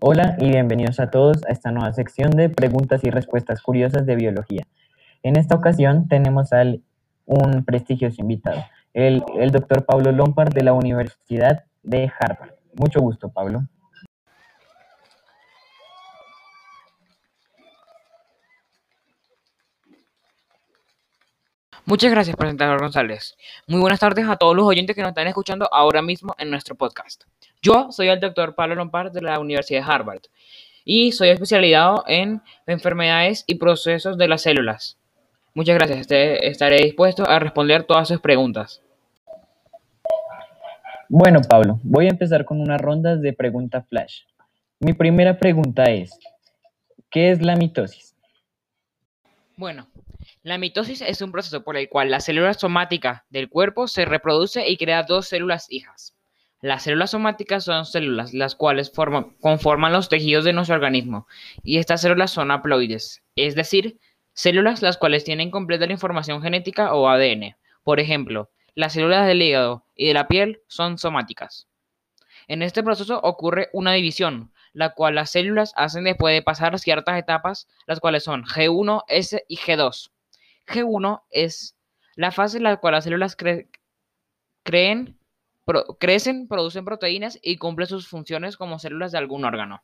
Hola y bienvenidos a todos a esta nueva sección de preguntas y respuestas curiosas de biología. En esta ocasión tenemos al un prestigioso invitado, el, el doctor Pablo Lompard de la Universidad de Harvard. Mucho gusto, Pablo. Muchas gracias, presentador González. Muy buenas tardes a todos los oyentes que nos están escuchando ahora mismo en nuestro podcast. Yo soy el doctor Pablo Lompard de la Universidad de Harvard y soy especializado en enfermedades y procesos de las células. Muchas gracias, este, estaré dispuesto a responder todas sus preguntas. Bueno, Pablo, voy a empezar con unas rondas de pregunta flash. Mi primera pregunta es, ¿qué es la mitosis? Bueno, la mitosis es un proceso por el cual la célula somática del cuerpo se reproduce y crea dos células hijas. Las células somáticas son células las cuales conforman los tejidos de nuestro organismo y estas células son haploides, es decir, células las cuales tienen completa la información genética o ADN. Por ejemplo, las células del hígado y de la piel son somáticas. En este proceso ocurre una división, la cual las células hacen después de pasar ciertas etapas, las cuales son G1, S y G2. G1 es la fase en la cual las células creen, crecen, producen proteínas y cumplen sus funciones como células de algún órgano.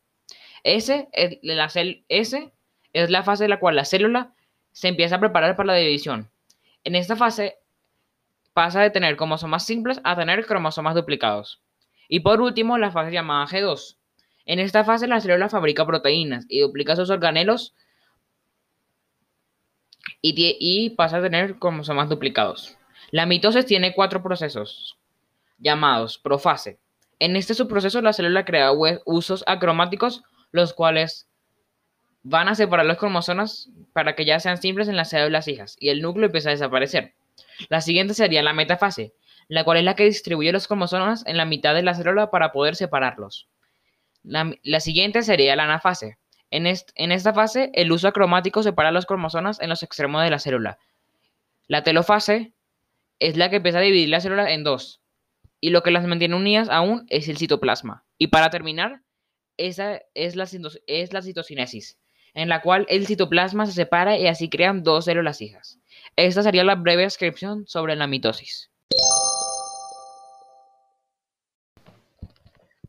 S la S es la fase en la cual la célula se empieza a preparar para la división. En esta fase pasa de tener cromosomas simples a tener cromosomas duplicados. Y por último, la fase llamada G2. En esta fase la célula fabrica proteínas y duplica sus organelos y, pasa a tener cromosomas duplicados. La mitosis tiene cuatro procesos llamados profase. En este subproceso la célula crea usos acromáticos, los cuales van a separar los cromosomas para que ya sean simples en las células hijas y el núcleo empieza a desaparecer. La siguiente sería la metafase, la cual es la que distribuye los cromosomas en la mitad de la célula para poder separarlos. La, siguiente sería la anafase. En, esta fase, el uso acromático separa los cromosomas en los extremos de la célula. La telofase es la que empieza a dividir la célula en dos. Y lo que las mantiene unidas aún es el citoplasma. Y para terminar, esa es la, es la citocinesis, en la cual el citoplasma se separa y así crean dos células hijas. Esta sería la breve descripción sobre la mitosis.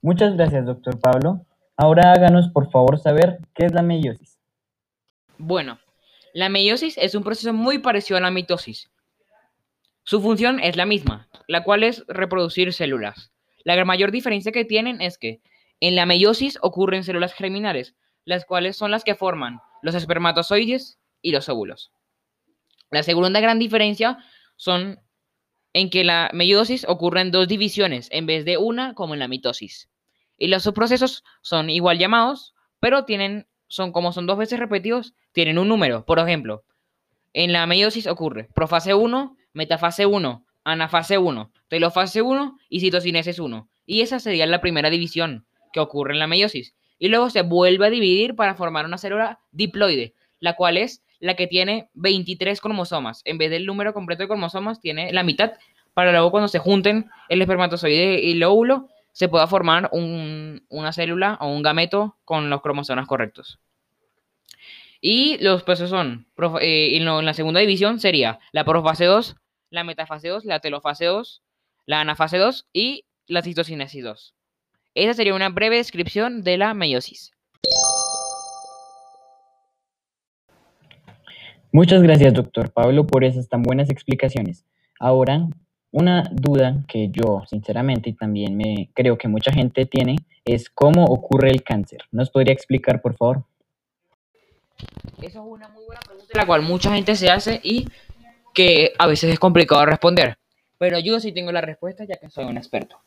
Muchas gracias, doctor Pablo. Ahora háganos por favor saber qué es la meiosis. Bueno, la meiosis es un proceso muy parecido a la mitosis. Su función es la misma, la cual es reproducir células. La mayor diferencia que tienen es que en la meiosis ocurren células germinales, las cuales son las que forman los espermatozoides y los óvulos. La segunda gran diferencia son en que la meiosis ocurre en dos divisiones en vez de una como en la mitosis. Y los subprocesos son igual llamados, pero tienen, son como son dos veces repetidos, tienen un número. Por ejemplo, en la meiosis ocurre profase 1, metafase 1, anafase 1, telofase 1 y citocinesis 1. Y esa sería la primera división que ocurre en la meiosis. Y luego se vuelve a dividir para formar una célula diploide, la cual es la que tiene 23 cromosomas. En vez del número completo de cromosomas, tiene la mitad para luego cuando se junten el espermatozoide y el óvulo, se pueda formar una célula o un gameto con los cromosomas correctos. Y los procesos son, eh, en, la segunda división sería la profase 2, la metafase 2, la telofase 2, la anafase 2 y la citocinesis 2. Esa sería una breve descripción de la meiosis. Muchas gracias, doctor Pablo, por esas tan buenas explicaciones. Ahora una duda que yo, sinceramente, y también me creo que mucha gente tiene, es cómo ocurre el cáncer. ¿Nos podría explicar, por favor? Esa es una muy buena pregunta, la cual mucha gente se hace y que a veces es complicado responder. Pero yo sí tengo la respuesta, ya que soy un experto.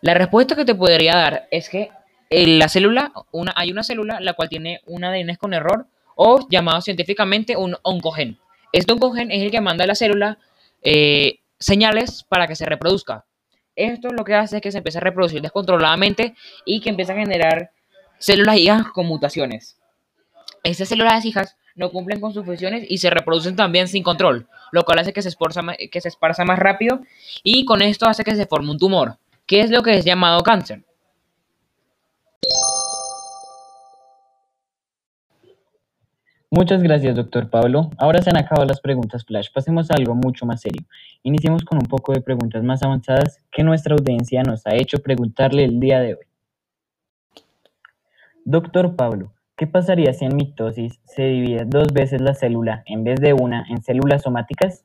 La respuesta que te podría dar es que en la célula, hay una célula la cual tiene un ADN con error o llamado científicamente un oncogen. Este oncogen es el que manda a la célula eh, señales para que se reproduzca. Esto lo que hace es que se empiece a reproducir descontroladamente y que empiece a generar células hijas con mutaciones. Estas células hijas no cumplen con sus funciones y se reproducen también sin control, lo cual hace que se, que se esparza más rápido y con esto hace que se forme un tumor, que es lo que es llamado cáncer. Muchas gracias, doctor Pablo. Ahora se han acabado las preguntas flash. Pasemos a algo mucho más serio. Iniciemos con un poco de preguntas más avanzadas que nuestra audiencia nos ha hecho preguntarle el día de hoy. Doctor Pablo, ¿qué pasaría si en mitosis se divide dos veces la célula en vez de una en células somáticas?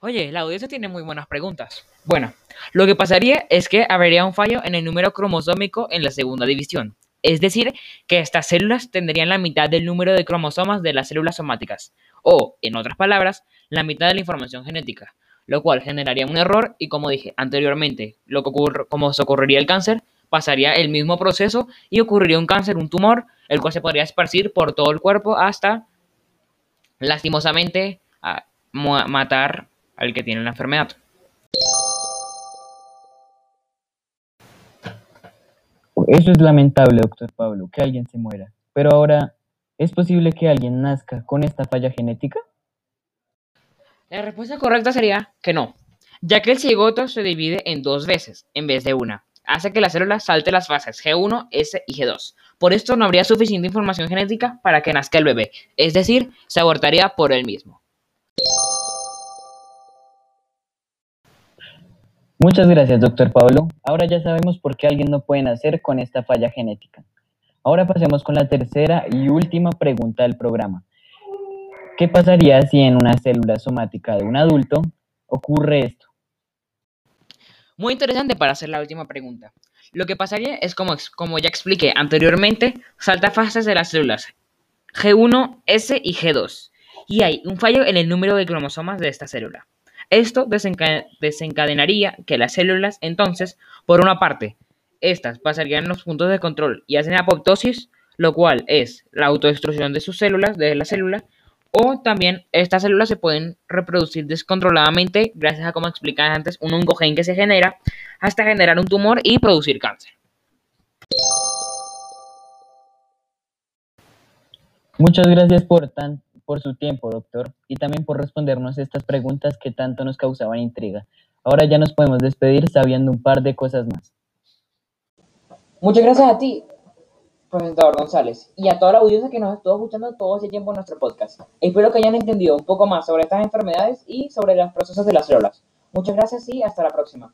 Oye, la audiencia tiene muy buenas preguntas. Bueno, lo que pasaría es que habría un fallo en el número cromosómico en la segunda división. Es decir, que estas células tendrían la mitad del número de cromosomas de las células somáticas, o, en otras palabras, la mitad de la información genética, lo cual generaría un error y, como dije anteriormente, lo que ocurre, como se ocurriría el cáncer, pasaría el mismo proceso y ocurriría un cáncer, un tumor, el cual se podría esparcir por todo el cuerpo hasta, lastimosamente, matar al que tiene la enfermedad. Eso es lamentable, doctor Pablo, que alguien se muera. Pero ahora, ¿es posible que alguien nazca con esta falla genética? La respuesta correcta sería que no, ya que el cigoto se divide en dos veces en vez de una. Hace que la célula salte las fases G1, S y G2. Por esto no habría suficiente información genética para que nazca el bebé, es decir, se abortaría por él mismo. Muchas gracias, doctor Pablo. Ahora ya sabemos por qué alguien no puede nacer con esta falla genética. Ahora pasemos con la tercera y última pregunta del programa. ¿Qué pasaría si en una célula somática de un adulto ocurre esto? Muy interesante para hacer la última pregunta. Lo que pasaría es como, como ya expliqué anteriormente, salta fases de las células G1, S y G2. Y hay un fallo en el número de cromosomas de esta célula. Esto desencadenaría que las células, entonces, por una parte, estas pasarían los puntos de control y hacen apoptosis, lo cual es la autodestrucción de sus células, de la célula, o también estas células se pueden reproducir descontroladamente gracias a, como explicaba antes, un oncogen que se genera hasta generar un tumor y producir cáncer. Muchas gracias por tan por su tiempo, doctor, y también por respondernos estas preguntas que tanto nos causaban intriga. Ahora ya nos podemos despedir sabiendo un par de cosas más. Muchas gracias a ti, presentador González, y a toda la audiencia que nos estuvo escuchando todo ese tiempo en nuestro podcast. Espero que hayan entendido un poco más sobre estas enfermedades y sobre los procesos de las células. Muchas gracias y hasta la próxima.